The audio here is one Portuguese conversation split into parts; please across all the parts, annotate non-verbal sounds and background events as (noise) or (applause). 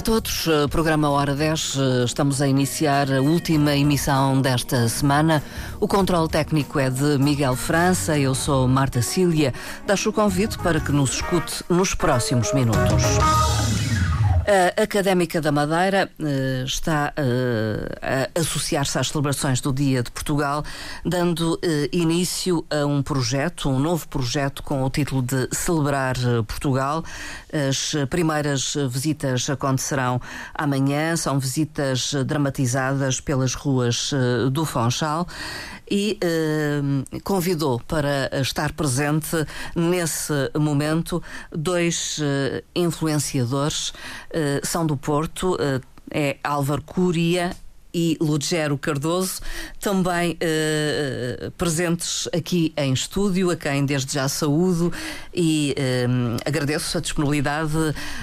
a todos. Eh, programa Hora 10. Eh, estamos a iniciar a última emissão desta semana. O controle técnico é de Miguel França. Eu sou Marta Cília. Deixo o convite para que nos escute nos próximos minutos. A Académica da Madeira uh, está uh, a associar-se às celebrações do Dia de Portugal, dando uh, início a um projeto, um novo projeto com o título de Celebrar Portugal. As primeiras visitas acontecerão amanhã, são visitas dramatizadas pelas ruas do Fonchal e convidou para estar presente nesse momento dois influenciadores, são do Porto, é Álvaro Cúria e Lugero Cardoso, também uh, presentes aqui em estúdio, a quem desde já saúdo e uh, agradeço a disponibilidade.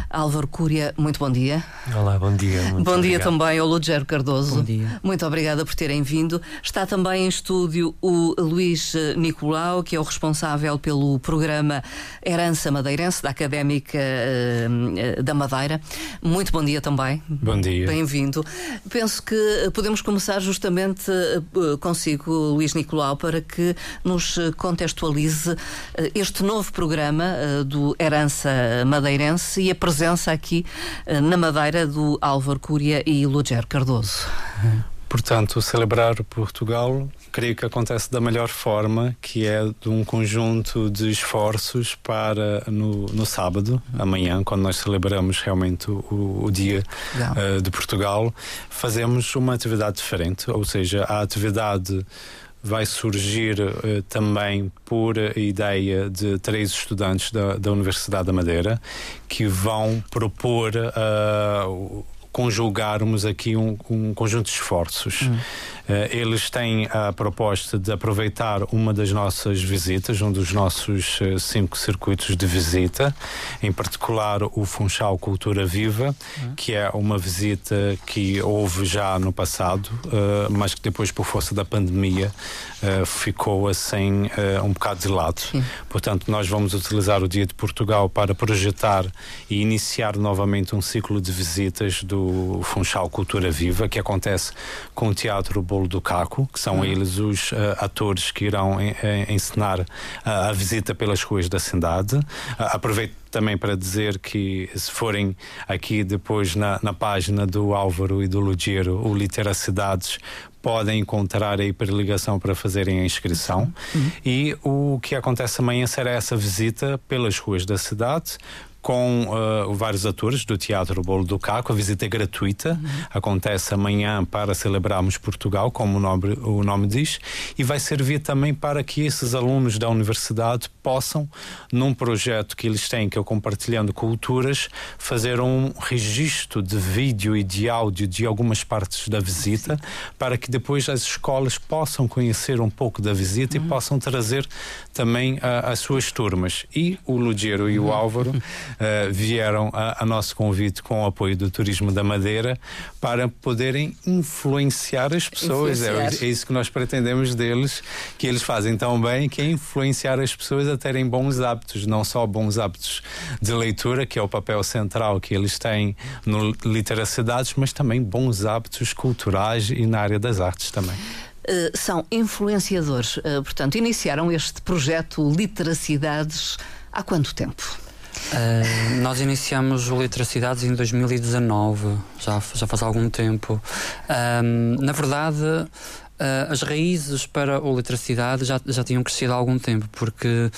Álvaro Cúria, muito bom dia. Olá, bom dia. bom obrigado. dia também ao Lugero Cardoso. Bom dia. Muito obrigada por terem vindo. Está também em estúdio o Luís Nicolau, que é o responsável pelo programa Herança Madeirense da Académica uh, da Madeira. Muito bom dia também. Bom dia. Bem-vindo. Penso que eh, podemos começar justamente eh, consigo, Luís Nicolau, para que nos contextualize eh, este novo programa do Herança Madeirense e a presença aqui na Madeira do Álvaro Cúria e Luger Cardoso. Portanto, celebrar Portugal creio que acontece da melhor forma, que é de um conjunto de esforços para no, no sábado, amanhã, quando nós celebramos realmente o, o dia uh, de Portugal, fazemos uma atividade diferente, ou seja, a atividade vai surgir uh, também por ideia de três estudantes da, da Universidade da Madeira que vão propor uh, conjugarmos aqui um, um conjunto de esforços. Hum. Uh, eles têm a proposta de aproveitar uma das nossas visitas, um dos nossos uh, cinco circuitos de visita, em particular o Funchal Cultura Viva, hum. que é uma visita que houve já no passado, uh, mas que depois, por força da pandemia, ficou assim um bocado de lado. Sim. Portanto, nós vamos utilizar o Dia de Portugal para projetar e iniciar novamente um ciclo de visitas do Funchal Cultura Viva, que acontece com o Teatro Do Caco, que são uhum. eles os uh, atores que irão en, en, encenar uh, a visita pelas ruas da cidade. Uh, aproveito também para dizer que se forem aqui depois na, na página do Álvaro e do Lugero, o Literacidades, podem encontrar a hiperligação para fazerem a inscrição. Uhum. E o que acontece amanhã será essa visita pelas ruas da cidade, com uh, vários atores do Teatro Bolo do Caco. A visita é gratuita, uhum. acontece amanhã para celebrarmos Portugal, como o nome, o nome diz, e vai servir também para que esses alunos da universidade possam, num projeto que eles têm, que é o Compartilhando Culturas, fazer um registro de vídeo e de áudio de algumas partes da visita, Sim. para que depois as escolas possam conhecer um pouco da visita uhum. e possam trazer também uh, as suas turmas. E o Lugero uhum. e o uhum. Álvaro (laughs) uh, vieram a, a, nosso convite com o apoio do Turismo da Madeira para poderem influenciar as pessoas. É, influenciar. É, é, isso que nós pretendemos deles, que eles fazem tão bem, que é influenciar as pessoas a terem bons hábitos, não só bons hábitos de leitura, que é o papel central que eles têm no Literacidades, mas também bons hábitos culturais e na área das artes também. Uh, são influenciadores, uh, portanto, iniciaram este projeto Literacidades há quanto tempo? Uh, nós iniciamos o Literacidades em 2019, já, já faz algum tempo. Uh, na verdade, uh, as raízes para o Literacidade já, já tinham crescido há algum tempo, porque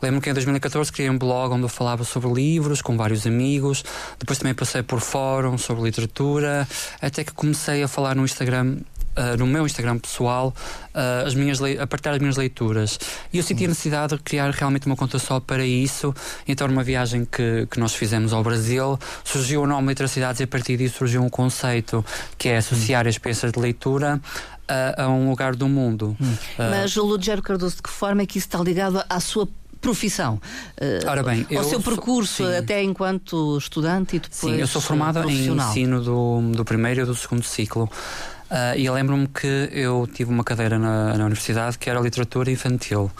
lembro que em 2014 criei um blog onde eu falava sobre livros com vários amigos, depois também passei por fóruns sobre literatura, até que comecei a falar no Instagram uh, no meu Instagram pessoal uh, as minhas a partir das minhas leituras. E eu senti a necessidade de criar realmente uma conta só para isso. Então, numa viagem que, que nós fizemos ao Brasil, surgiu o nome Literacidades e a partir disso surgiu um conceito que é associar experiências de leitura a, a, um lugar do mundo. Hum. Uh, Mas, Lugero Cardoso, de que forma é que isso está ligado à sua profissão? Uh, Ora bem, ao seu percurso sou, até enquanto estudante e depois Sim, eu sou formada em ensino do, do primeiro e do segundo ciclo. Uh, e lembro-me que eu tive uma cadeira na, na, universidade que era literatura infantil.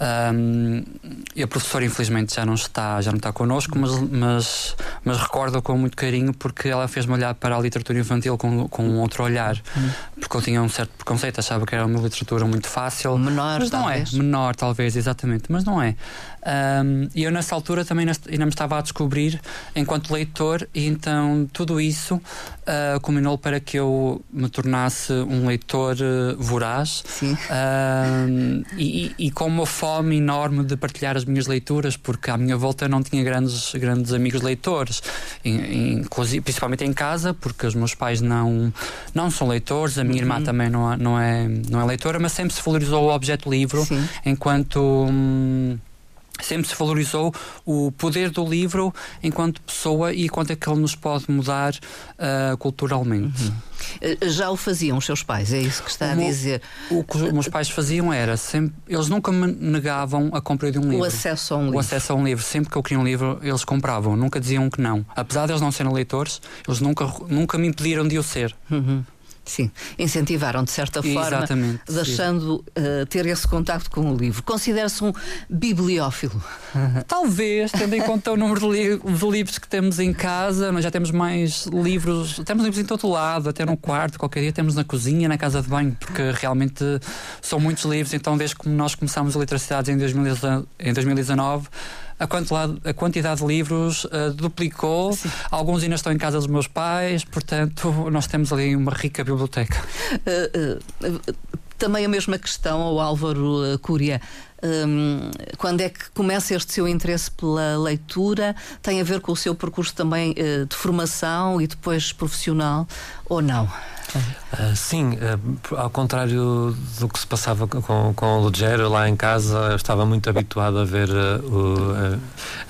Um, e a professora, infelizmente, já não está, já não está connosco, mas, mas, mas recordo com muito carinho porque ela fez-me olhar para a literatura infantil com, com um outro olhar, porque eu tinha um certo preconceito, achava que era uma literatura muito fácil. Menor, mas não é. talvez. é. Menor, talvez, exatamente, mas não é. Um, e eu nessa altura também ainda me estava a descobrir enquanto leitor, e então tudo isso uh, culminou para que eu me tornasse um leitor uh, voraz uh, e, e, com uma fome enorme de partilhar as minhas leituras, porque à minha volta não tinha grandes, grandes amigos leitores, inclusive, principalmente em casa, porque os meus pais não, não são leitores, a minha uhum. irmã também não, é, não, é, não é leitora, mas sempre se valorizou o objeto livro Sim. enquanto. Hum, sempre se valorizou o poder do livro enquanto pessoa e quanto é que ele nos pode mudar uh, culturalmente. Uhum. Eh, já o faziam os seus pais, é isso que está a dizer? O que os meus pais faziam era sempre, eles nunca me negavam a compra de um livro. O acesso a um livro. O acesso a um livro. Sempre que eu queria um livro, eles compravam, nunca diziam que não. Apesar de eles não serem leitores, eles nunca, nunca me impediram de o ser. Uhum. Sim, incentivaram de certa forma, Exatamente, deixando uh, ter esse contacto com o livro. Considera-se um bibliófilo? (laughs) Talvez, tendo em conta o número de, li de, livros que temos em casa, nós já temos mais livros, temos livros em todo lado, até no quarto, qualquer dia temos na cozinha, na casa de banho, porque realmente são muitos livros. Então, desde que nós começamos a Literacidades em, em 2019 a quantidade, a quantidade de livros uh, duplicou. Sim. Alguns ainda estão em casa dos meus pais, portanto, nós temos ali uma rica biblioteca. Uh, uh, também a mesma questão ao Álvaro Cúria. Um, quando é que começa este seu interesse pela leitura? Tem a ver com o seu percurso também de formação e depois profissional ou não? Uh, sim, uh, ao contrário do que se passava com, com o Lugero lá em casa, eu estava muito habituado a ver uh, o,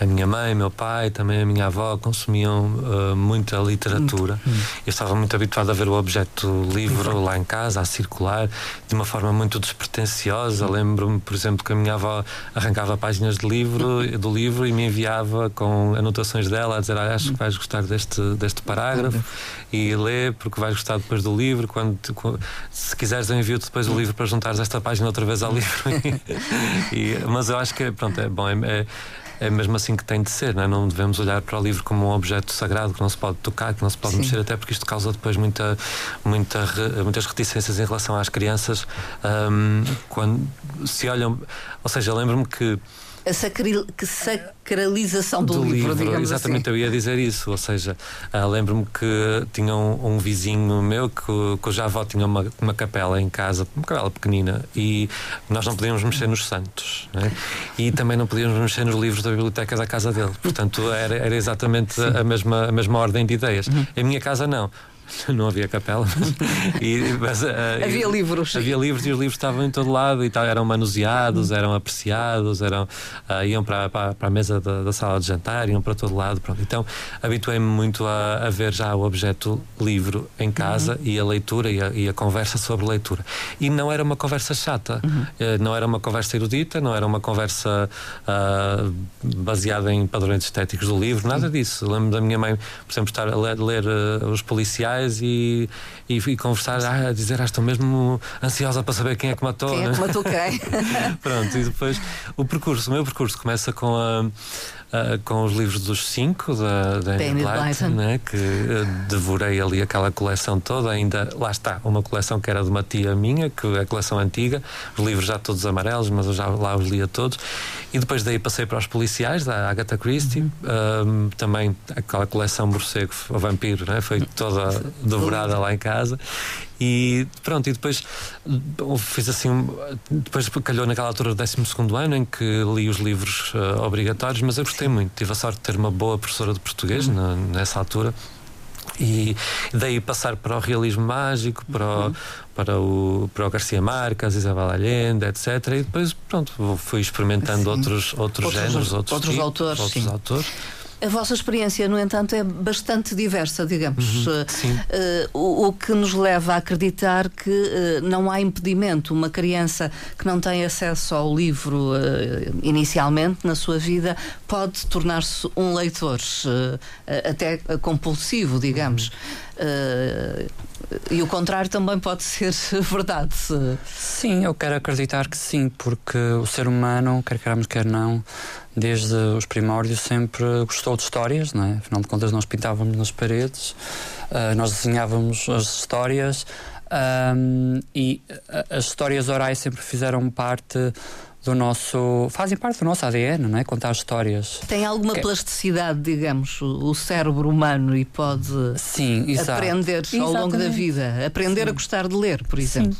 a, minha mãe, meu pai, também a minha avó consumiam muita literatura. Hum. Eu estava muito habituado a ver o objeto livro lá em casa, a circular, de uma forma muito despretensiosa. Lembro-me, por exemplo, que a minha avó arrancava páginas de livro, do livro e me enviava com anotações dela a dizer: ah, Acho que vais gostar deste, deste parágrafo e lê, porque vais gostar depois do livro. Quando, se quiseres, eu envio-te depois o livro para juntares esta página outra vez ao livro. (laughs) e, mas eu acho que pronto, é bom. É, é, é mesmo assim que tem de ser, não, é? não devemos olhar para o livro como um objeto sagrado que não se pode tocar, que não se pode Sim. mexer, até porque isto causa depois muita, muita, muitas reticências em relação às crianças um, quando se olham. Ou seja, lembro-me que a sacri, que sacralização do, do livro, livro, Exatamente, assim. eu ia dizer isso. Ou seja, uh, lembro-me que tinha um, um, vizinho meu que, cuja avó tinha uma, uma capela em casa, uma capela pequenina, e nós não podíamos mexer nos santos. Né? E também não podíamos mexer nos livros da biblioteca da casa dele. Portanto, era, era exatamente a mesma, a mesma ordem de ideias. Uhum. Em minha casa, não. (laughs) não havia capela. (laughs) e, mas, uh, havia livros. Havia livros e os livros estavam em todo lado e tal, eram manuseados, eram apreciados, eram, uh, iam para, para, para, a mesa da, da, sala de jantar, iam para todo lado. Pronto. Então habituei-me muito a, a, ver já o objeto livro em casa uhum. e a leitura e a, e a, conversa sobre leitura. E não era uma conversa chata, uhum. uh, não era uma conversa erudita, não era uma conversa baseada em padrões estéticos do livro, nada disso. Lembro da minha mãe, por exemplo, estar a ler, ler os policiais e, e, e conversar, ah, a dizer, ah, estou mesmo ansiosa para saber quem é que matou. Quem é que matou quem? (laughs) Pronto, e depois o percurso, o meu percurso começa com a uh, com os livros dos cinco da, da Blyton, né, que uh, devorei ali aquela coleção toda. Ainda lá está, uma coleção que era de uma tia minha, que é a coleção antiga, os livros já todos amarelos, mas eu já lá os lia todos. E depois daí passei para os policiais, da Agatha Christie, uhum. também aquela coleção morcego, o vampiro, né, foi toda devorada lá em casa. E pronto, e depois fiz assim. Depois calhou naquela altura do 12 ano em que li os livros uh, obrigatórios, mas eu gostei muito. Tive a sorte de ter uma boa professora de português uhum. na, nessa altura. E daí passar para o realismo mágico, para o, uhum. para o, para o Garcia Marques, Isabel Allende, etc. E depois, pronto, fui experimentando outros, outros, outros géneros, outros, outros tipos, autores. Outros sim. autores. A vossa experiência, no entanto, é bastante diversa, digamos. Uhum, uh, o, o, que nos leva a acreditar que uh, não há impedimento. Uma criança que não tem acesso ao livro uh, inicialmente na sua vida pode tornar-se um leitor, até compulsivo, digamos. Uh, e o contrário também pode ser (laughs) verdade. Sim, eu quero acreditar que sim, porque o ser humano, quer queramos, quer não, desde os primórdios sempre gostou de histórias, não é? Afinal de contas, nós pintávamos nas paredes, uh, nós desenhávamos as histórias um, e as histórias orais sempre fizeram parte do nosso. fazem parte do nosso ADN, não é? Contar histórias. Tem alguma que... plasticidade, digamos, o cérebro humano e pode Sim, aprender ao longo da vida, aprender sim. a gostar de ler, por exemplo.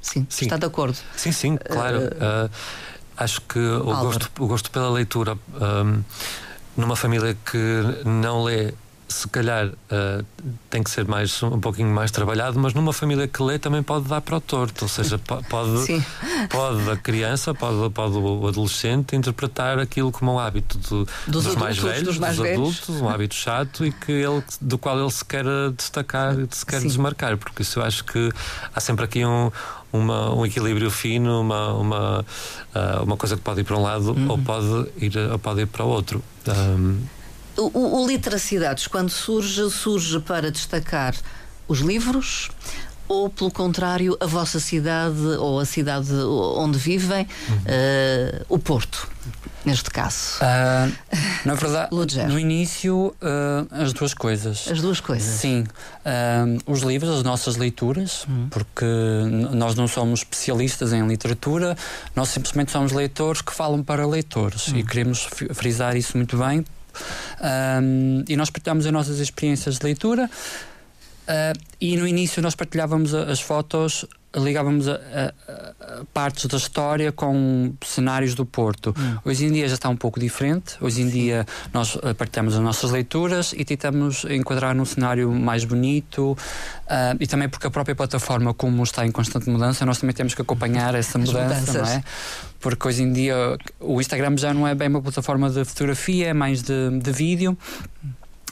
Sim. sim. está de acordo. Sim, sim, claro. Uh, uh, acho que o gosto, o gosto pela leitura, um, numa família que não lê se calhar uh, tem que ser mais um pouquinho mais trabalhado, mas numa família que lê também pode dar para o torto, ou seja, pode (laughs) pode a criança, pode, pode o adolescente interpretar aquilo como um hábito do, dos, dos mais velhos, dos, mais dos velhos. adultos, um hábito chato e que ele, do qual ele se quer destacar, se quer Sim. desmarcar, porque isso eu acho que há sempre aqui um, uma, um equilíbrio fino, uma, uma, uh, uma coisa que pode ir para um lado uhum. ou, pode ir, ou pode ir para o outro. Um, o, o Literacidades, quando surge, surge para destacar os livros ou, pelo contrário, a vossa cidade ou a cidade onde vivem, uhum. uh, o Porto, neste caso? Uh, na verdade, no início, uh, as duas coisas. As duas coisas? Sim. os livros, as nossas leituras, uhum. porque nós não somos especialistas em literatura, nós simplesmente somos leitores que falam para leitores uhum. e queremos frisar isso muito bem um, e nós partilhamos as nossas experiências de leitura. Uh, e no início nós partilhávamos as fotos, ligávamos a, a, a, partes da história com cenários do Porto. Hum. Hoje em dia já está um pouco diferente. Hoje em dia nós ah, partilhamos as nossas leituras e tentamos enquadrar num cenário mais bonito uh, e também porque a própria plataforma, como está em constante mudança, nós também temos que acompanhar essa mudança, não é? Porque hoje em dia o Instagram já não é bem uma plataforma de fotografia, é mais de, de vídeo.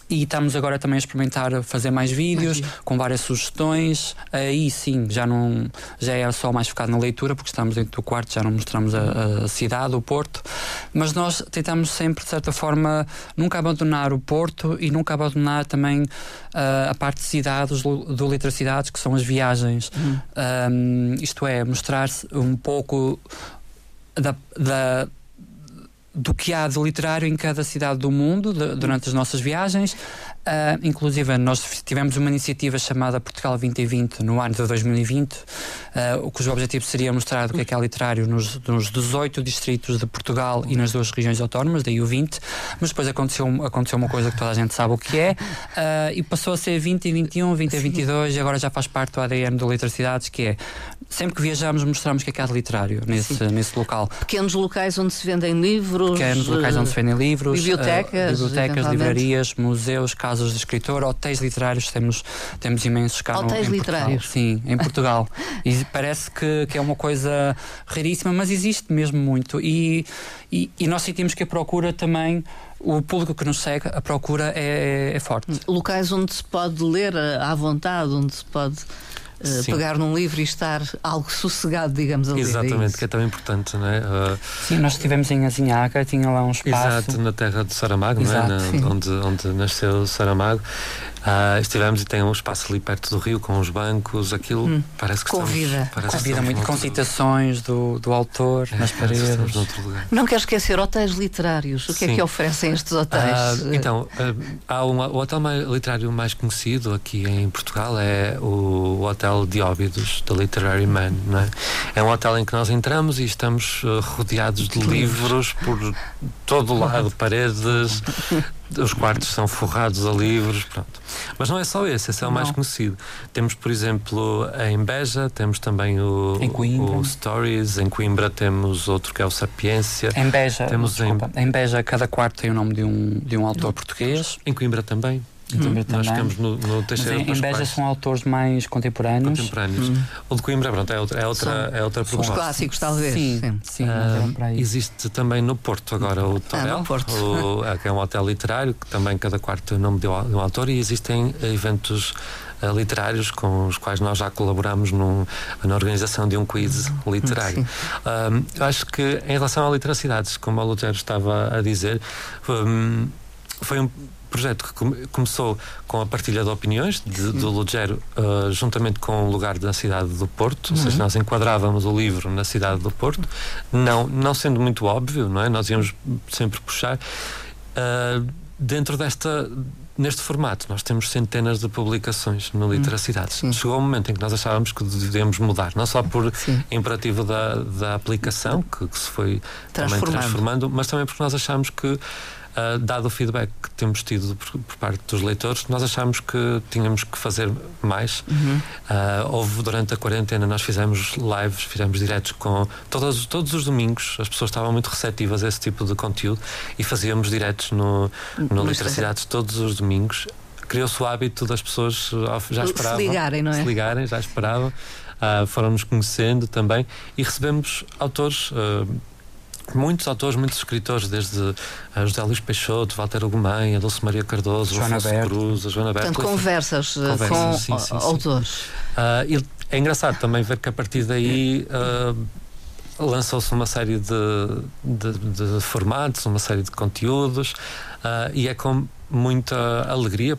E estamos agora também a experimentar fazer mais vídeos com várias sugestões. Aí sim, já não já é só mais focado na leitura, porque estamos dentro do quarto, já não mostramos a, a cidade, o Porto. Mas nós tentamos sempre, de certa forma, nunca abandonar o Porto e nunca abandonar também uh, a parte de cidades, do, Literacidades, que são as viagens. Um, isto é, mostrar-se um pouco da, da do que há de literário em cada cidade do mundo de, durante as nossas viagens. Uh, inclusive, nós tivemos uma iniciativa chamada Portugal 2020 no ano de 2020, uh, cujo objetivo seria mostrar o que é que é literário nos, nos 18 distritos de Portugal e nas duas regiões autónomas, daí o 20, mas depois aconteceu, aconteceu uma coisa que toda a gente sabe o que é, uh, e passou a ser 20 e 21, 20 e 22, e agora já faz parte do ADN do Literacidades, que é sempre que viajamos mostramos o que é que há de literário nesse, nesse local. Pequenos locais onde se vendem livros. Pequenos locais onde se vendem livros. Bibliotecas. bibliotecas, livrarias, museus, casas casas de escritor, hotéis literários, temos, temos imensos cá Hotéis no, literários? Portugal. Sim, em Portugal. e parece que, que é uma coisa raríssima, mas existe mesmo muito. E, e, e nós sentimos que a procura também o público que nos segue, a procura é, é, forte. Locais onde se pode ler à vontade, onde se pode uh, pegar num livro e estar algo sossegado, digamos ali. É Exatamente, é que é tão importante, não é? Uh, sim, nós estivemos em Azinhaga, tinha lá um espaço. Exato, na terra de Saramago, Exato, não é? Na, onde, onde nasceu Saramago. Uh, estivemos e tem um espaço ali perto do rio com os bancos, aquilo hum. parece que Convida. estamos, parece Convida muito com citações do, do autor é, nas paredes. Não quero esquecer hotéis literários. O que Sim. é que oferecem estes hotéis? Uh, então, uh, há um, o hotel mais, literário mais conhecido aqui em Portugal é o Hotel de Óbidos, da Literary Man. Não é? é um hotel em que nós entramos e estamos rodeados de livros por todo o lado, (laughs) paredes, os quartos são forrados a livros, pronto. Mas não é só esse, esse é o não. mais conhecido. Temos, por exemplo, em Beja, temos também o, o Stories, em Coimbra temos outro que é o Sapiência. Em Beja, temos em... em Beja cada quarto tem o nome de um, de um autor português. Em Coimbra também. Hum. Nós ficamos no, no Teixeira Mas em, em Beja são autores mais contemporâneos. Contemporâneos. Hum. O de Coimbra, pronto, é outra, é outra, é outra proposta. Os clásicos, talvez. Sim, sim. sim uh, existe também no Porto agora o Torel, ah, o, é, que é um hotel literário, que também cada quarto nome de um autor, e existem eventos uh, literários com os quais nós já colaboramos num, na organização de um quiz hum, literário. Uh, eu acho que em relação à literacidades, como o Lutero estava a dizer, um, foi um projeto que começou com a partilha de opiniões de, do Lugero, uh, juntamente com o lugar da cidade do Porto, uhum. ou seja, uhum. nós enquadrávamos o livro na cidade do Porto, não, não sendo muito óbvio, não é? Nós íamos sempre puxar. Uh, dentro desta neste formato, nós temos centenas de publicações no Literacidades. Sim. Chegou o um momento em que nós achávamos que devíamos mudar, não só por Sim. imperativo da, da aplicação, que, que se foi também transformando, mas também porque nós achámos que Uh, dado o feedback que temos tido por, por, parte dos leitores, nós achámos que tínhamos que fazer mais. Uhum. Uh, houve durante a quarentena, nós fizemos lives, fizemos diretos com todos, todos os domingos, as pessoas estavam muito receptivas a esse tipo de conteúdo e fazíamos diretos no, no Literacidades todos os domingos. Criou-se o hábito das pessoas já esperavam. Se ligarem, não é? Se ligarem, já esperavam. Uh, foram-nos conhecendo também e recebemos autores muitos autores, muitos escritores, desde José Luís Peixoto, Walter a Dulce Maria Cardoso, Joana Afonso Cruz, a Joana Berto. Portanto, conversas, uh, conversas com sim, sim, autores. Uh, é engraçado também ver que a partir daí uh, lançou-se uma série de, de, de, formatos, uma série de conteúdos, uh, e é com muita alegria,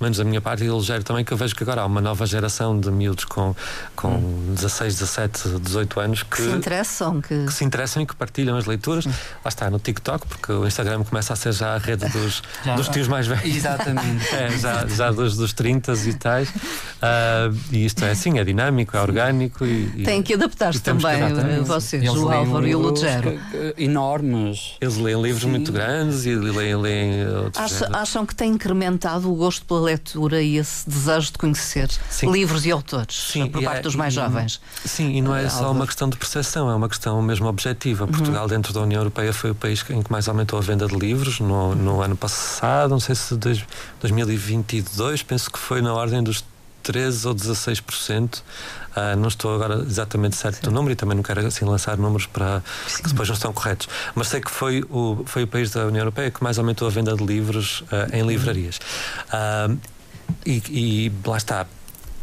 menos da minha parte, e ligeiro também, que eu vejo que agora há uma nova geração de miúdos com, com hum. 16, 17, 18 anos que, que, se interessam, que... que... se interessam e que partilham as leituras. Sim. Lá está, no TikTok, porque o Instagram começa a ser já a rede dos, (laughs) já, dos tios mais velhos. Exatamente. (laughs) É, já, já dos, dos 30 e tais. Uh, e isto é assim, é dinâmico, é orgânico. E, Tem que adaptar-se também, eh, vocês, o Álvaro e o Lugero. Enormes. Eles leem livros Sim. muito grandes e leem, leem outros acham que tem incrementado o gosto pela leitura e esse desejo de conhecer sim. livros e autores sim, por parte é, dos mais jovens? Sim, e não é, é só uma questão de percepção, é uma questão mesmo objetiva. Uhum. Portugal, dentro da União Europeia, foi o país em que mais aumentou a venda de livros no, no ano passado, não sei se de 2022, penso que foi na ordem dos 13 ou 16%. Uh, não estou agora exatamente certo Sim. do número e também não quero assim lançar números para Sim. que depois não estão corretos. Mas sei que foi o, foi o país da União Europeia que mais aumentou a venda de livros uh, em livrarias. Uh, e, e lá está.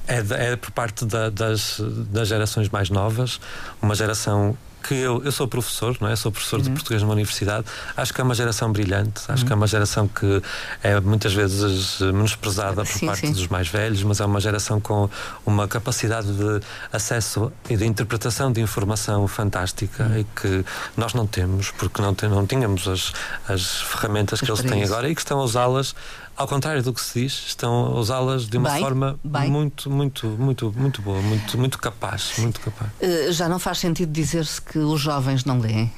É, é por parte da, das, das gerações mais novas, uma geração que eu, eu sou professor, não é? sou professor uhum. de português numa universidade. Acho que é uma geração brilhante, acho uhum. que é uma geração que é muitas vezes menosprezada por sim, parte sim. dos mais velhos, mas é uma geração com uma capacidade de acesso e de interpretação de informação fantástica uhum. e que nós não temos, porque não, tem, não tínhamos as, as ferramentas que eles têm agora e que estão a usá-las ao contrário do que se diz, estão a usá-las de uma bem, forma bem. muito, muito, muito, muito boa, muito, muito capaz, muito capaz. Uh, já não faz sentido dizer-se que os jovens não leem.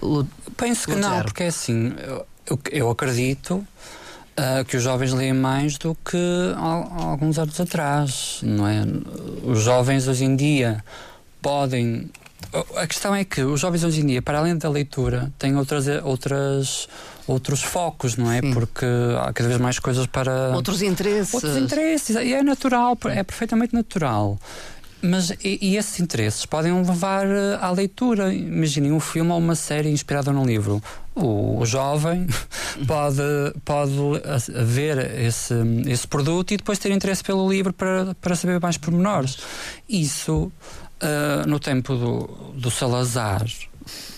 Uh, o, Penso que não, porque é assim, eu, eu acredito uh, que os jovens leem mais do que há, alguns anos atrás, não é? Os jovens hoje em dia podem a questão é que os jovens hoje em dia, para além da leitura, têm outras, outras, outros focos, não é? Sim. Porque há cada vez mais coisas para. Outros interesses. Outros interesses. E é natural, é perfeitamente natural. Mas e, e, esses interesses podem levar eh, à leitura. Imaginem um filme ou uma série inspirada num livro. O, o jovem (laughs) pode, pode ver esse, esse produto e depois ter interesse pelo livro para, para saber mais pormenores. Isso uh, no tempo do, do Salazar,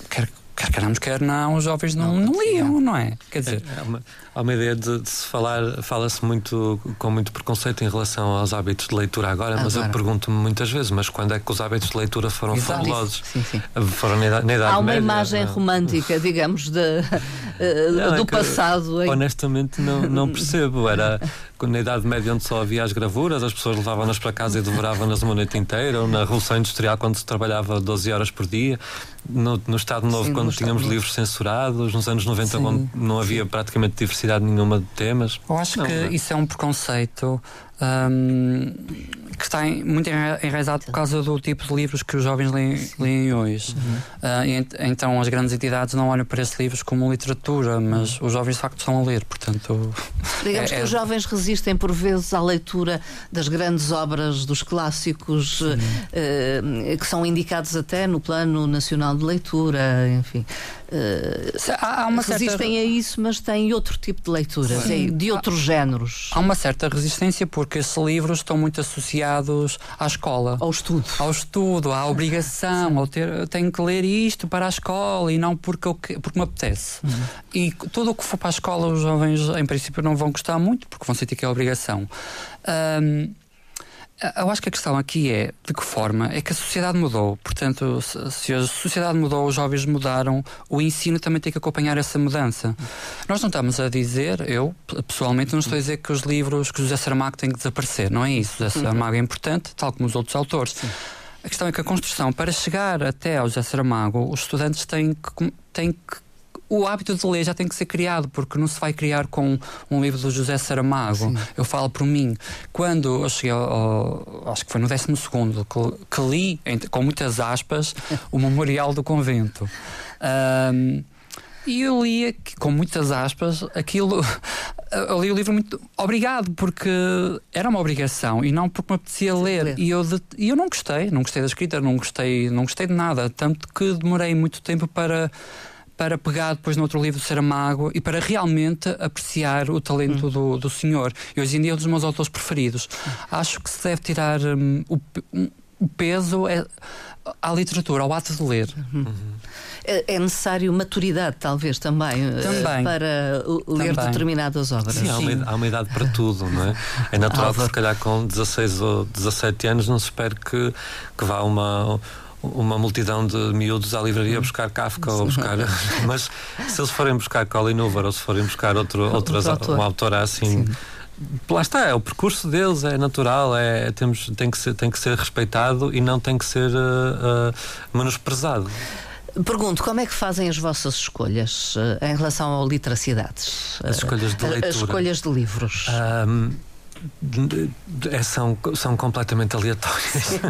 quer, quer queramos, quer não, os jovens não, não, não liam, não é? Quer dizer. É, é uma, há uma ideia de, de se falar, fala-se muito com muito preconceito em relação aos hábitos de leitura agora, agora. mas eu pergunto-me muitas vezes, mas quando é que os hábitos de leitura foram Exato. fabulosos? Sim, sim. Foram na idade, na idade Há uma média, imagem não. romântica, digamos, de, uh, não, do é passado. Hein? Honestamente não, não percebo. Era na Idade Média onde só havia as gravuras, as pessoas levavam-nas para casa e devoravam-nas uma noite inteira, ou na Revolução Industrial quando se trabalhava 12 horas por dia, no, no Estado Novo Sim, quando tínhamos livros censurados, nos anos 90 Sim. quando não havia praticamente diversidade diversidade nenhuma de temas. Eu acho não, que não. isso é um preconceito um, que está muito enraizado por causa do tipo de livros que os jovens leem, leem hoje. Uhum. Uh, e, então as grandes entidades não olham para esses livros como literatura, mas os jovens de facto estão a ler, portanto. (laughs) Digamos é, que é... os jovens resistem por vezes à leitura das grandes obras, dos clássicos, uh, que são indicados até no Plano Nacional de Leitura, enfim. Uh, há, há uma resistem certa... a isso, mas têm outro tipo de leituras, Sim. de outros há, géneros. Há uma certa resistência porque esses livros estão muito associados à escola. Ao estudo. Ao estudo, à obrigação, ao ter, tenho que ler isto para a escola e não porque, eu, porque me apetece. Uhum. E tudo o que for para a escola, os jovens, em princípio, não vão gostar muito porque vão sentir que é obrigação. Um, eu acho que a questão aqui é de que forma é que a sociedade mudou. Portanto, se a sociedade mudou, os jovens mudaram, o ensino também tem que acompanhar essa mudança. Nós não estamos a dizer, eu pessoalmente não estou a dizer que os livros que José Saramago têm que desaparecer, não é isso. José Saramago é importante, tal como os outros autores. Sim. A questão é que a construção, para chegar até ao José Saramago, os estudantes têm que, têm que o hábito de ler já tem que ser criado, porque não se vai criar com um livro do José Saramago. Sim. Eu falo por mim. Quando eu cheguei ao, acho que foi no 12 que, que li, com muitas aspas, o (laughs) Memorial do Convento. Um, e eu lia, com muitas aspas, aquilo. (laughs) Eu li o livro muito obrigado, porque era uma obrigação e não porque me apetecia ler. ler. E eu, de, e eu não gostei, não gostei da escrita, não gostei, não gostei de nada. Tanto que demorei muito tempo para para pegar depois no outro livro de Saramago e para realmente apreciar o talento hum. do, do senhor. E hoje em dia é um dos meus autores preferidos. Acho que se deve tirar um, o, um, o, peso é, à literatura, ao ato de ler. Uhum. É, é necessário maturidade, talvez, também, eh, também. para ler também. determinadas obras. Sim, há uma, há uma, idade para tudo, não é? É natural que, se calhar, com 16 ou 17 anos, não se espere que, que vá uma uma multidão de miúdos à livraria uhum. buscar Kafka ou buscar. (laughs) Mas se eles forem buscar Colin Hoover ou se forem buscar outro, outras, autor. uma autora assim. Sim. Lá está, é o percurso deles, é natural, é, temos, tem, que ser, tem que ser respeitado e não tem que ser uh, uh, menosprezado. Pergunto, como é que fazem as vossas escolhas uh, em relação a literacidades? As escolhas de leitura. As escolhas de livros. Um, é, são, são completamente aleatórias.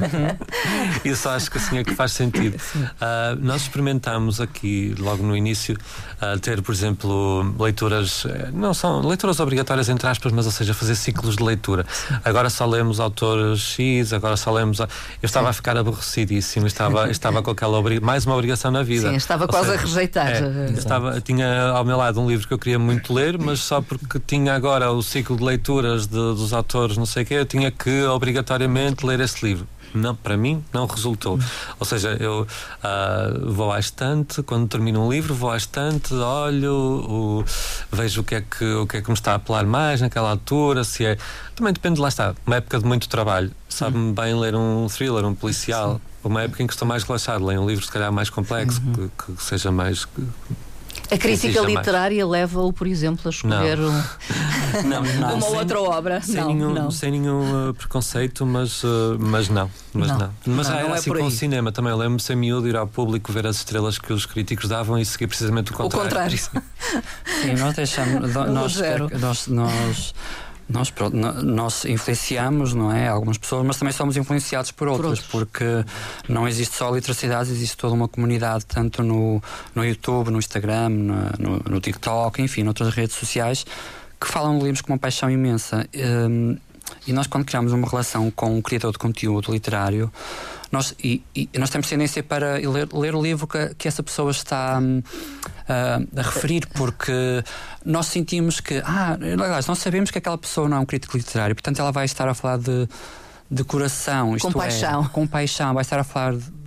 Isso (laughs) acho que assim é que faz sentido. Uh, nós experimentamos aqui, logo no início, uh, ter, por exemplo, leituras, eh, não são leituras obrigatórias, entre aspas, mas ou seja, fazer ciclos de leitura. Agora só lemos autores X, agora só lemos. A... Eu estava Sim. a ficar aborrecidíssimo, estava, estava com aquela obri... mais uma obrigação na vida. Sim, estava quase seja, a rejeitar. É, estava, tinha ao meu lado um livro que eu queria muito ler, mas só porque tinha agora o ciclo de leituras de dos autores, não sei o quê, eu tinha que obrigatoriamente ler esse livro. Não, para mim não resultou. Ou seja, eu uh, vou à estante, quando termino um livro, vou à estante, olho, o, vejo o que, é que, o que é que me está a apelar mais naquela altura, se é. Também depende, lá está, uma época de muito trabalho. Sabe-me uhum. bem ler um thriller, um policial. Sim. Uma época em que estou mais relaxado, leio um livro se calhar mais complexo, uhum. que, que, seja mais. Que, a crítica literária leva-o, por exemplo, a escolher não. Um... (laughs) não, não. uma sem, outra obra. Sem nenhum. Sem nenhum uh, preconceito, mas, uh, mas não. Mas, não. mas não, era é assim com o cinema também. Lembro-me sem miúdo ir ao público ver as estrelas que os críticos davam e seguir precisamente o contrário. O contrário. (laughs) Sim, nós deixamos. nós, nós, nós nós, pronto, nós influenciamos, não é? Algumas pessoas, mas também somos influenciados por outras, por porque não existe só literacidade, existe toda uma comunidade, tanto no, no YouTube, no Instagram, no, no, no TikTok, enfim, noutras redes sociais, que falam de livros com uma paixão imensa. Um, e nós, quando criamos uma relação com um criador de conteúdo literário, nós, e, e nós temos tendência para ler, ler o livro que, que essa pessoa está um, uh, a referir, porque nós sentimos que, ah, nós sabemos que aquela pessoa não é um crítico literário, portanto ela vai estar a falar de, de coração, isto com é, paixão. com paixão, vai estar a falar de,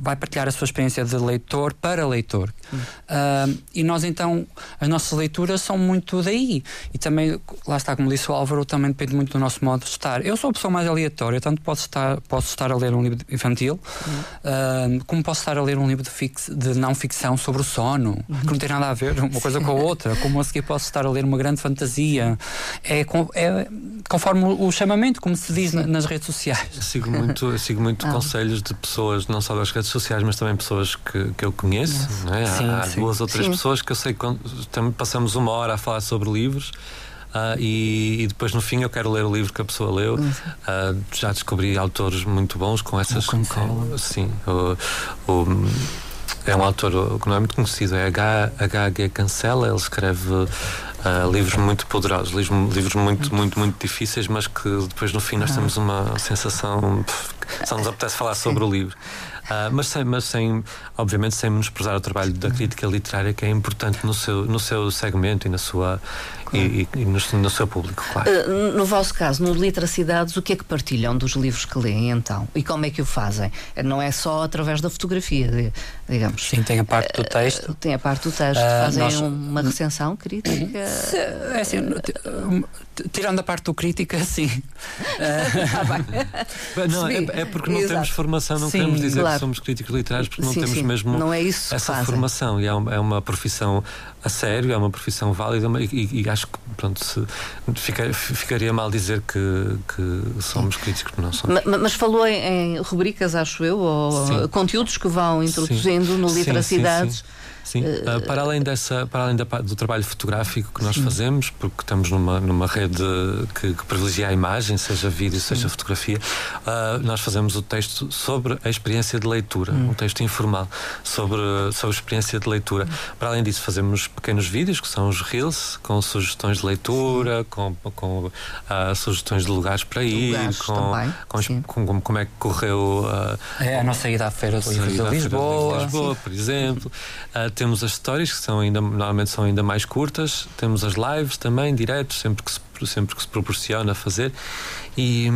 vai partilhar a sua experiência de leitor para leitor. Uh, e nós então, as nossas leituras são muito daí. E também, lá está, como disse o Álvaro, também depende muito do nosso modo de estar. Eu sou a pessoa mais aleatória, tanto posso estar, posso estar a ler um livro infantil, uh, como posso estar a ler um livro de, fix, de não ficção sobre o sono, que não tem nada a ver uma coisa com a outra, como a seguir posso estar a ler uma grande fantasia. É, é conforme o chamamento, como se diz nas redes sociais. Eu sigo muito, eu sigo muito ah. conselhos de pessoas, não só das redes sociais, mas também pessoas que, que eu conheço. É? sim, há sim. duas ou três sim. pessoas que eu sei que passamos uma hora a falar sobre livros. Uh, e, e, depois no fim eu quero ler o livro que a pessoa leu. Uh, já descobri autores muito bons com essas. Com, sim, o, o, é um autor que não é muito conhecido, é H.G. Cancela, ele escreve Uh, livros muito poderosos, livros, livros muito, muito, muito difíceis, mas que depois no fim nós temos uma sensação. só nos apetece falar sobre o livro. Uh, mas, sem, mas sem, obviamente, sem menosprezar o trabalho da crítica literária, que é importante no seu, no seu segmento e, na sua, claro. e, e, no, no, seu público, claro. Uh, no vosso caso, no Literacidades, o que é que partilham dos livros que leem então? E como é que o fazem? Não é só através da fotografia, digamos. Sim, tem a parte do texto. Uh, tem a parte do texto. Fazem nós... uma recensão crítica? É assim, tirando a parte do crítica, sim. ah, não, é, é, porque não Exato. temos formação, não sim, queremos dizer claro. que somos críticos literários, porque não sim, temos sim. mesmo não é isso essa formação. E é uma, é uma, profissão a sério, é uma profissão válida e, e acho que pronto, se, fica, ficaria mal dizer que, que somos críticos, não somos. Mas, mas falou em, em, rubricas, acho eu, ou conteúdos que vão introduzindo no Literacidades. Sim, uh, para além, dessa, para além da, do trabalho fotográfico que nós sim. fazemos, porque estamos numa, numa rede que, que privilegia a imagem, seja vídeo, sim. seja fotografia, uh, nós fazemos o texto sobre a experiência de leitura, hum. um texto informal sobre, sobre a experiência de leitura. Hum. Para além disso, fazemos pequenos vídeos, que são os Reels, com sugestões de leitura, com, com uh, sugestões de lugares para ir, lugares com, com, com, como é que correu é a nossa ida à Feira de Lisboa, Lisboa, por exemplo. Temos as histórias que são ainda, normalmente são ainda mais curtas, temos as lives também, diretos, sempre que se, sempre que se proporciona fazer. E,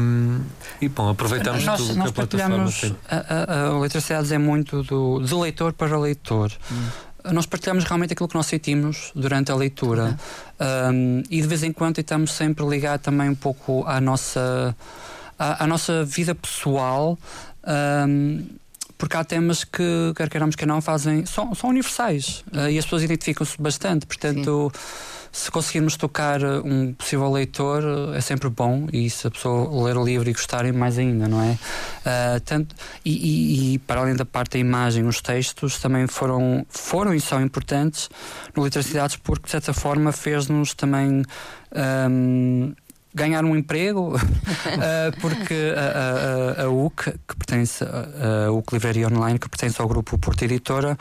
e bom, aproveitamos nós, tudo nós que a plataforma tem. A, a, a é muito do, de leitor para leitor. Hum nós partilhamos realmente aquilo que nós sentimos durante a leitura um, e de vez em quando estamos sempre ligar também um pouco à nossa à, à nossa vida pessoal um, porque há temas que, quer queiramos que não, fazem, são, são universais uh, e as pessoas identificam-se bastante. Portanto, Sim. se conseguirmos tocar um possível leitor, é sempre bom e se a pessoa ler o livro e gostarem, mais ainda, não é? Uh, tanto, e, e, e, para além da parte da imagem, os textos também foram, foram e são importantes no Literacidades porque, de certa forma, fez-nos também. Um, ganhar um emprego, (laughs) uh, porque a, a, a, UC, que pertence a, UC Livraria Online, que pertence ao grupo Porta Editora,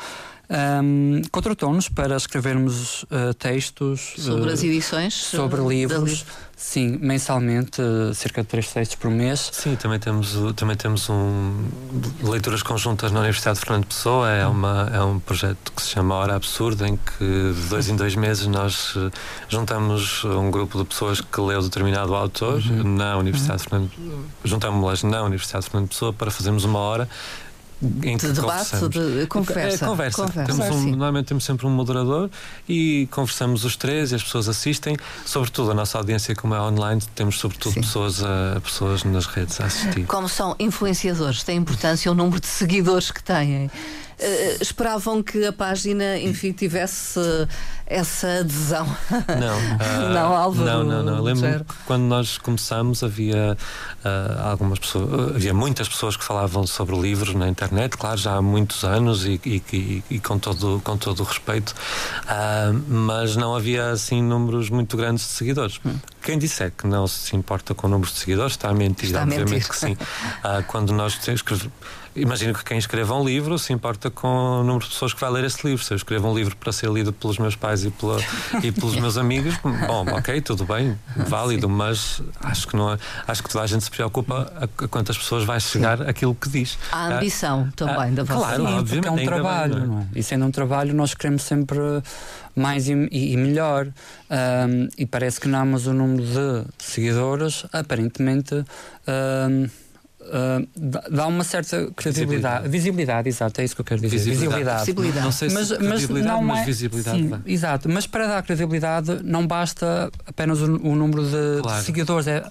um, contratou-nos para escrevermos uh, textos sobre uh, as edições, sobre livros. Sim, mensalmente, cerca de três textos por mês. Sim, também temos, também temos um leituras conjuntas na Universidade de Fernando Pessoa. É, uma, é um projeto que se chama Hora Absurda, em que de dois em dois meses nós eh, juntamos um grupo de pessoas que leu determinado autor uhum. na Universidade uhum. de Fernando juntamos-las na Universidade de Fernando Pessoa para fazermos uma hora em que de debate, de conversa. É, conversa. conversa. Temos um, normalmente temos sempre um moderador e conversamos os três e as pessoas assistem. Sobretudo a nossa audiência, como é online, temos sobretudo pessoas, a, pessoas nas redes a assistir. Como são influenciadores, tem importância o número de seguidores que têm. Uh, esperavam que a página, enfim, tivesse essa adesão. Não, uh, (laughs) não, Álvaro. Não, não, não. Lembro que quando nós começamos havia uh, algumas pessoas, havia muitas pessoas que falavam sobre livros na internet, claro, já há muitos anos e, e, e, e com, todo, com todo o respeito, mas não havia assim números muito grandes de seguidores. Hum. Quem disser que não se importa com números de seguidores está a mentir, está obviamente a mentir. que sim. quando nós escrevemos Imagino que quem escreva um livro se importa com o número de pessoas que vai ler esse livro. Se eu escrevo um livro para ser lido pelos meus pais e, pela, e pelos meus (laughs) amigos, bom, ok, tudo bem, válido, Sim. mas acho que, não é, acho que toda a gente se preocupa a, a quantas pessoas vai chegar Sim. aquilo que diz. A ambição ah, também ah, da vossa Claro, Sim, obviamente. é um trabalho, bem, não é? E sendo um trabalho, nós queremos sempre mais e, e, melhor. Um, e parece que não, mas o número de seguidores, aparentemente. Um, Uh, dá uma certa credibilidade, visibilidade. visibilidade, exato, é isso que eu quero dizer. Visibilidade. visibilidade. Não sei se mas, mas não mas é, visibilidade. Sim, exato, mas para dar credibilidade não basta apenas o, o número de, claro. de seguidores. É,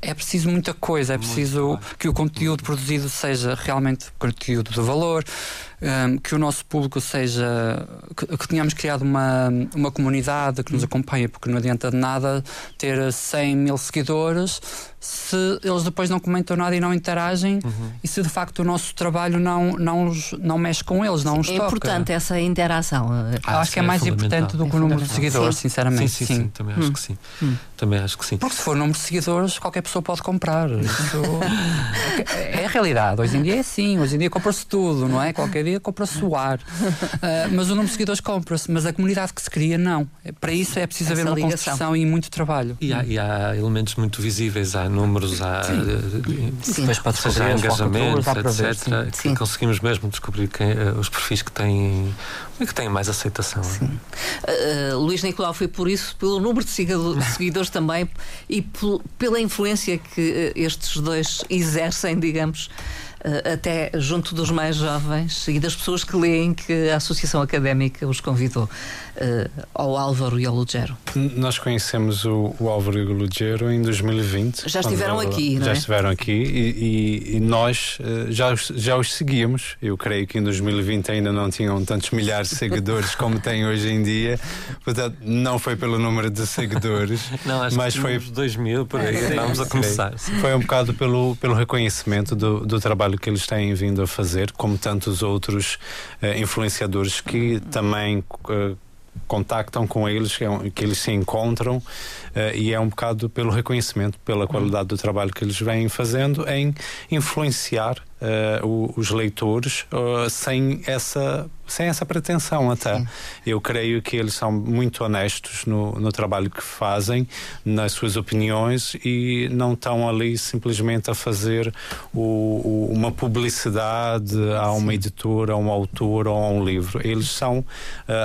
é preciso muita coisa, é preciso que o conteúdo produzido seja realmente conteúdo de valor, um, que o nosso público seja. Que, que tenhamos criado uma, uma comunidade que nos acompanha, porque não adianta de nada ter 100 mil seguidores se eles depois não comentam nada e não interagem uhum. e se de facto o nosso trabalho não, não, não mexe com eles, não os é toca. É importante essa interação. Ah, acho que é, é mais importante do que o número de seguidores, sim. sinceramente. Sim, sim, sim. também acho hum. que sim. Hum. Também acho que sim. Porque se for número de seguidores, qualquer pessoa pode comprar. Isso (laughs) é a realidade. Hoje em dia é assim, hoje em dia compra-se tudo, não é? Qualquer Wikipedia compra-se o ar, uh, (laughs) mas o número de seguidores compra-se, mas a comunidade que se cria, não. Para isso é preciso Essa haver uma ligação. construção e muito trabalho. E há, e há, elementos muito visíveis, há números, há, Sim. Sim. Seja, há engajamento, etc. Sim. conseguimos mesmo descobrir quem, uh, os perfis que têm, que têm mais aceitação. Sim. Uh, Luís Nicolau foi por isso, pelo número de (laughs) seguidores também e pela influência que estes dois exercem, digamos, eh, até junto dos mais jovens e das pessoas que leem que a Associação Académica os convidou uh, ao Álvaro e ao Lugero. Nós conhecemos o, o Álvaro e o Lugero em 2020. Já estiveram aqui, não Já é? estiveram aqui e, e, e nós uh, já, os, já os seguíamos. Eu creio que em 2020 ainda não tinham tantos milhares de seguidores como têm hoje em dia. Portanto, não foi pelo número de seguidores, (laughs) não, acho mas que foi 2 mil por aí. Estávamos a começar. Foi um bocado pelo, pelo reconhecimento do, do trabalho trabalho que eles têm vindo a fazer, como tantos outros uh, influenciadores que também uh, contactam com eles, que, é eles se encontram uh, e é um bocado pelo reconhecimento, pela qualidade do trabalho que eles vêm fazendo em influenciar uh, os leitores uh, sem essa sem essa pretensão até. Sim. Eu creio que eles são muito honestos no, no trabalho que fazem, nas suas opiniões e não estão ali simplesmente a fazer o, o, uma publicidade a uma Sim. editora, a um autor ou a um livro. Eles são uh,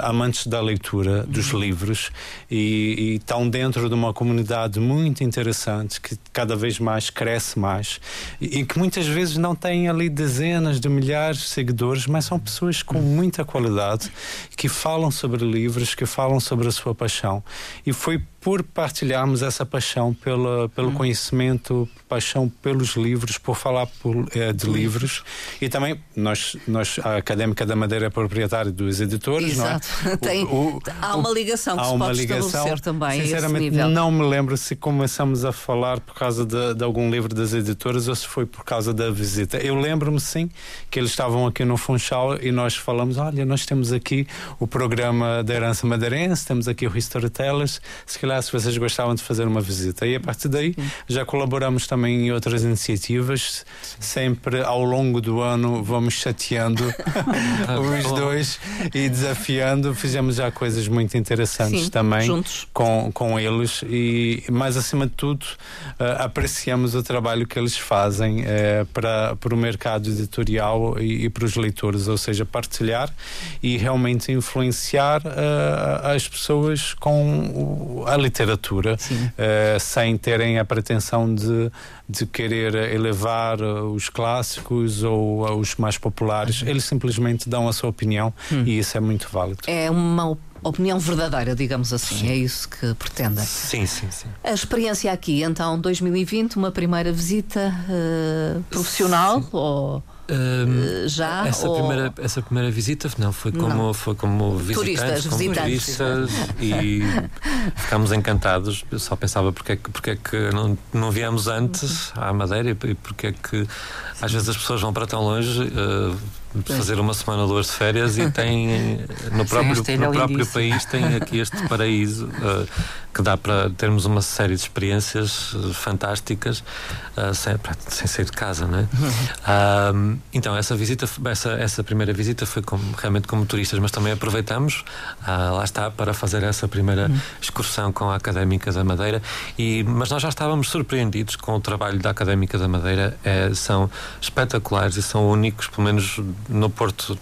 amantes da leitura dos uhum. livros e, e estão dentro de uma comunidade muito interessante que cada vez mais cresce mais e, e que muitas vezes não tem ali dezenas de milhares de seguidores, mas são pessoas com muita qualidade que falam sobre livros, que falam sobre a sua paixão. E foi por partilharmos essa paixão pela, pelo hum. conhecimento, paixão pelos livros, por falar por, é, de livros. E também, nós, nós, a Académica da Madeira é proprietária dos editores, Exato. não é? (laughs) Tem, o, o, há uma ligação que há se uma pode ligação, também. Sinceramente, não me lembro se começamos a falar por causa de, de, algum livro das editoras ou se foi por causa da visita. Eu lembro-me, sim, que eles estavam aqui no Funchal e nós falamos: olha, nós temos aqui o programa da herança madeirense, temos aqui o Storytellers, se calhar se vocês gostavam de fazer uma visita. E a partir daí Sim. já colaboramos também em outras iniciativas. Sim. Sempre ao longo do ano vamos chateando (laughs) (laughs) os dois e desafiando. Fizemos já coisas muito interessantes Sim, também juntos. Com, com eles e mais acima de tudo uh, apreciamos o trabalho que eles fazem uh, para, para o mercado editorial e, e, para os leitores, ou seja, partilhar e realmente influenciar uh, as pessoas com a literatura uh, sem terem a pretensão de, de querer elevar eh, os clássicos ou os mais populares. Uhum. Eles simplesmente dão a sua opinião uhum. e isso é muito válido. É uma opinião verdadeira, digamos assim. Sim. É isso que pretendem. Sim, sim, sim. A experiência aqui, então, 2020, uma primeira visita uh, profissional sim. ou um, já essa ou... primeira essa primeira visita não foi como não. foi como visitantes, turistas, como visitantes. turistas e (laughs) ficámos encantados eu só pensava porque é que porque é que não não viemos antes à Madeira e porque é que às vezes as pessoas vão para tão longe uh, fazer uma semana ou duas de férias e tem (laughs) no próprio, no próprio país tem aqui este (laughs) paraíso uh, que dá para termos uma série de experiências uh, fantásticas uh, sem, sem sair de casa, não é? Uhum. então essa visita, essa, essa primeira visita foi como, realmente como turistas, mas também aproveitamos, lá está, para fazer essa primeira uhum. excursão com a Académica da Madeira. E, mas nós já estávamos surpreendidos com o trabalho da Académica da Madeira, é, são espetaculares e são únicos, pelo menos no Porto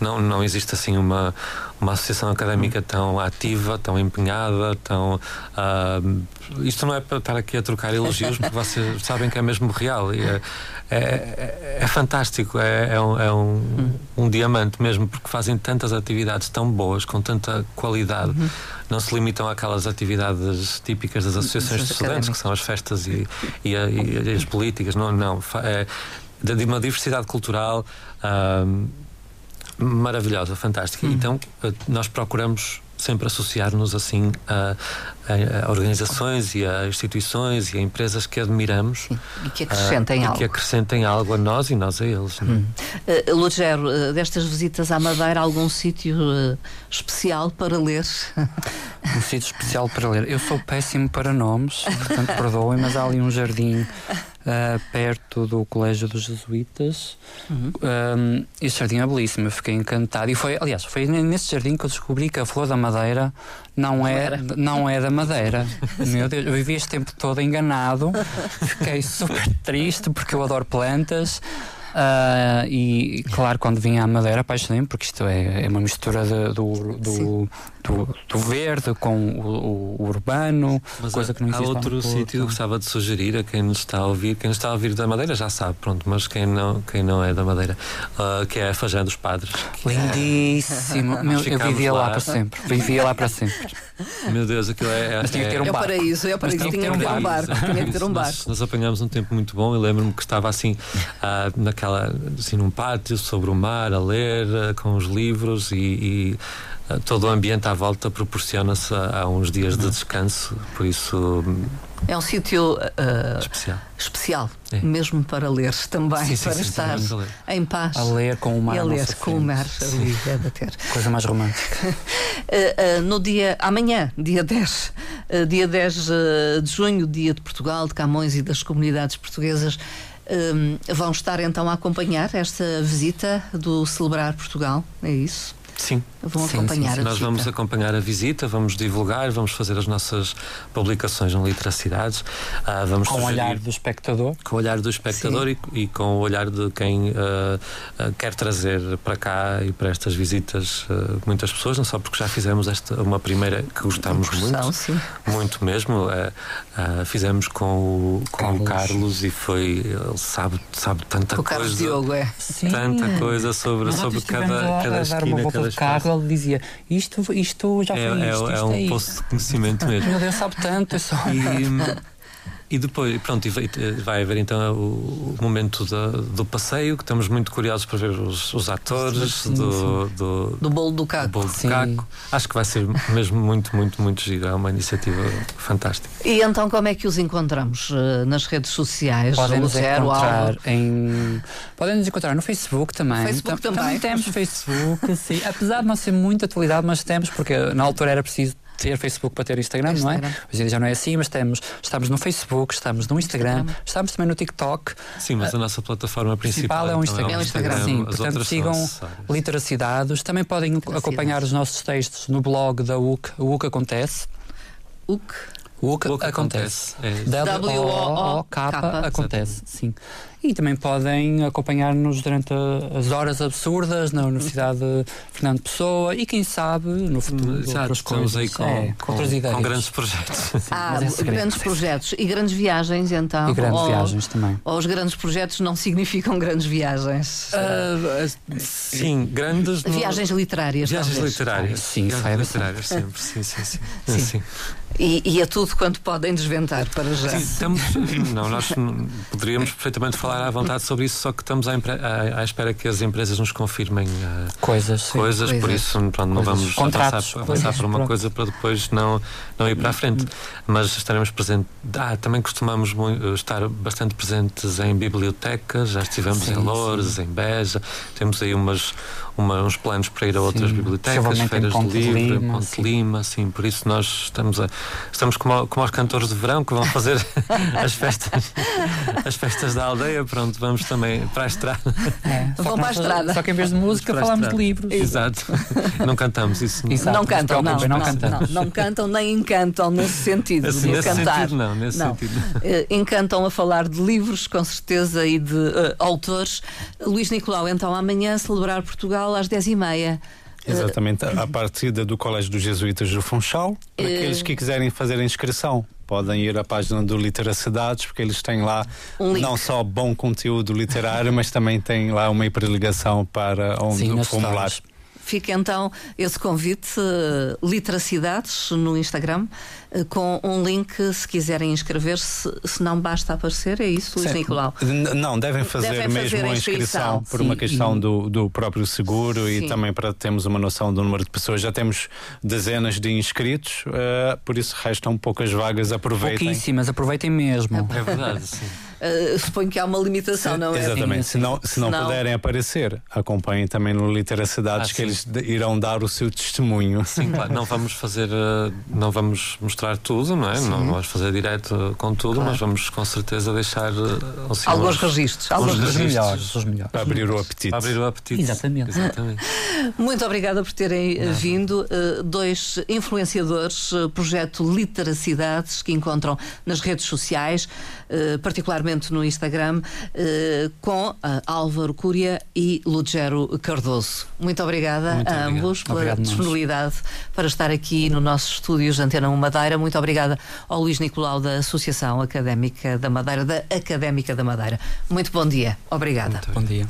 não, não existe assim uma, uma associação académica tão ativa, tão empenhada, tão. Uh, isto não é para estar aqui a trocar elogios, porque vocês (laughs) sabem que é mesmo real. É, é, é, é fantástico, é, é, um, é um, um, diamante mesmo, porque fazem tantas atividades tão boas, com tanta qualidade. Uhum. Não se limitam àquelas atividades típicas das associações de estudantes, que são as festas e, e, e, e as políticas. Não, não. É, de uma diversidade cultural uh, maravilhosa, fantástica. Hum. Então, uh, nós procuramos sempre associar-nos assim a, a, a, organizações e a instituições e a empresas que admiramos Sim, e que acrescentem uh, algo. que acrescentem algo a nós e nós a eles. Hum. Uh, Lugero, uh, destas visitas à Madeira, algum sítio uh, especial para ler? um sítio especial para ler. Eu sou péssimo para nomes, portanto perdoem, mas há ali um jardim uh, perto do Colégio dos Jesuítas. Uhum. Um, esse jardim é belíssimo, eu fiquei encantado. E foi, aliás, foi nesse jardim que eu descobri que a flor da Madeira não é, não é da Madeira. (laughs) Meu Deus, eu vivi este tempo todo enganado, fiquei super triste porque eu adoro plantas. Uh, e claro, quando vim à Madeira apaixonei-me, porque isto é, é uma mistura de, do, do, do, do, verde com o, o urbano, Mas coisa há, que não existe. Há outro sítio que gostava de sugerir a quem nos está a ouvir. Quem nos está a ouvir da Madeira já sabe, pronto, mas quem não, quem não é da Madeira, uh, que é a Fajã dos Padres. Lindíssimo! (laughs) Meu, eu vivia lá. lá para sempre. Vivia lá para sempre. Meu Deus, aquilo é. Mas tinha que ter um é, bar. É para isso, é para isso. Tinha que ter um bar. Tinha que ter um bar. Nós, nós apanhámos um tempo muito bom e lembro-me que estava assim, uh, naquela, assim, num pátio sobre o mar, a ler, uh, com os livros e, e todo o ambiente à volta proporciona-se a, a, uns dias de descanso, por isso. É um sítio uh, especial, especial é. mesmo para ler também, sim, sim, para sim, estar em paz. A ler com o mar. E a ler com o mar ali a bater. (laughs) Coisa mais romântica. uh, (laughs) uh, no dia, amanhã, dia 10, dia 10 de junho, dia de Portugal, de Camões e das comunidades portuguesas. vão estar então a acompanhar esta visita do Celebrar Portugal, é isso? Sim. Vão sim, acompanhar sim, sim. Nós vamos acompanhar a visita, vamos divulgar, vamos fazer as nossas publicações no Literacidades. Uh, vamos com o olhar do espectador. Com o olhar do espectador e, e, com o olhar de quem uh, uh, quer trazer para cá e para estas visitas muitas pessoas, não só porque já fizemos esta, uma primeira que gostamos muito, sim. muito mesmo. fizemos com o, com Carlos. o Carlos e foi, ele sabe, sabe tanta o coisa. Carlos Diogo, é. Tanta coisa sobre, sobre cada, cada esquina, cada carro, ele dizia: Isto, isto já foi é, isto, é, isto é um é poço de conhecimento mesmo. (laughs) Meu Deus, sabe tanto. É só... E, (laughs) e depois, pronto, vai haver então o, momento da, do passeio, que estamos muito curiosos para ver os, os atores sim, do, sim. do, do bolo do caco. Do bolo do caco. Acho que vai ser mesmo muito, muito, muito giro. É uma iniciativa fantástica. E então, como é que os encontramos uh, nas redes sociais? Podem nos encontrar em. Podem nos encontrar no Facebook também. Facebook também. Também temos Facebook, sim. Apesar de não ser muito atualidade, mas temos, porque na altura era preciso ter Facebook para ter Instagram, Instagram. não é? Hoje em dia já não é assim, mas temos, estamos no Facebook, estamos no Instagram, Instagram. estamos também no TikTok. Sim, mas a, nossa plataforma principal, principal é o Instagram. Então é o Instagram. Sim, As portanto sigam Literacidades. Também podem acompanhar os nossos textos no blog da UC, o UC Acontece. UC. O que, acontece. acontece. É. W-O-O-K acontece, sim. E também podem acompanhar-nos durante as horas absurdas na Universidade Fernando Pessoa e quem sabe no futuro Exato, outras coisas. aí com, é, com, outras ideias. com grandes projetos. Ah, é grandes projetos e grandes viagens então. E grandes ou, viagens também. Ou os grandes projetos não (laughs) significam grandes viagens? Uh, sim, grandes. Viagens literárias. Viagens talvez. literárias. sim, viagens literárias sempre. Sim, sim, sim. sim. sim. E, e, é tudo quanto podem desventar para já. Sim, estamos, não, nós (laughs) poderíamos perfeitamente falar à vontade sobre isso, só que estamos à, à, à espera que as empresas nos confirmem uh, coisas, sim, coisas, por isso pronto, não vamos avançar, avançar por uma coisa para depois não, não ir para a frente. Mas estaremos presentes. Ah, também costumamos estar bastante presentes em bibliotecas, já estivemos sim, em Lourdes, em Beja, temos aí umas uma, uns planos para ir a outras sim, bibliotecas, feiras de livro, Lima, Ponte sim. Lima, assim, por isso nós estamos, a, estamos como, como aos cantores de verão que vão fazer (laughs) as festas as festas da aldeia, pronto, vamos também para a estrada. É, vão para a estrada. Só que em vez de música falamos de livros. Exato. Não cantamos isso. Exato. Não cantam, não, não, não, não, não, cantam nem encantam nesse sentido nesse, nesse cantar. Sentido, não, nesse não. sentido. Uh, encantam a falar de livros, com certeza, e de uh, autores. Luís Nicolau, então amanhã celebrar Portugal às 10h30. Exatamente, a partida do Colégio dos Jesuítas do Funchal. Para uh, aqueles que quiserem fazer a inscrição, podem ir à página do Literacidades, porque eles têm lá um não só bom conteúdo literário, mas também têm lá uma hiperligação para onde Sim, o formulário. Fica então esse convite, uh, Literacidades, no Instagram, uh, com um link se quiserem inscrever-se, se não basta aparecer, é isso, Luís Nicolau? Não, devem fazer devem mesmo fazer a inscrição, inscrição por Sim. uma questão do, do próprio seguro Sim. e também para termos uma noção do número de pessoas. Já temos dezenas de inscritos, uh, por isso restam poucas vagas, aproveitem. Pouquíssimas, aproveitem mesmo. É verdade, sim. Uh, suponho que há uma limitação, não é? Exatamente. Se não, se não, puderem aparecer, acompanhem também no Literacidades ah, que eles irão dar o seu testemunho. Sim, claro. não vamos fazer, uh, não vamos mostrar tudo, não é? Sim. Não vamos fazer direto com tudo, claro. mas vamos com certeza deixar assim, alguns registros, alguns registros. melhores, os melhores. Para abrir o apetite. Para abrir o apetite. Exatamente. Exatamente. (laughs) Muito obrigada por terem Não. vindo. Dois influenciadores, projeto Literacidades, que encontram nas redes sociais, uh, particularmente no Instagram, com Álvaro Cúria e Lugero Cardoso. Muito obrigada Muito a ambos pela Obrigado disponibilidade nós. para estar aqui no nosso estúdio de Antena 1 Madeira. Muito obrigada ao Luís Nicolau da Associação Académica da Madeira, da Académica da Madeira. Muito bom dia. Obrigada. Muito bom dia.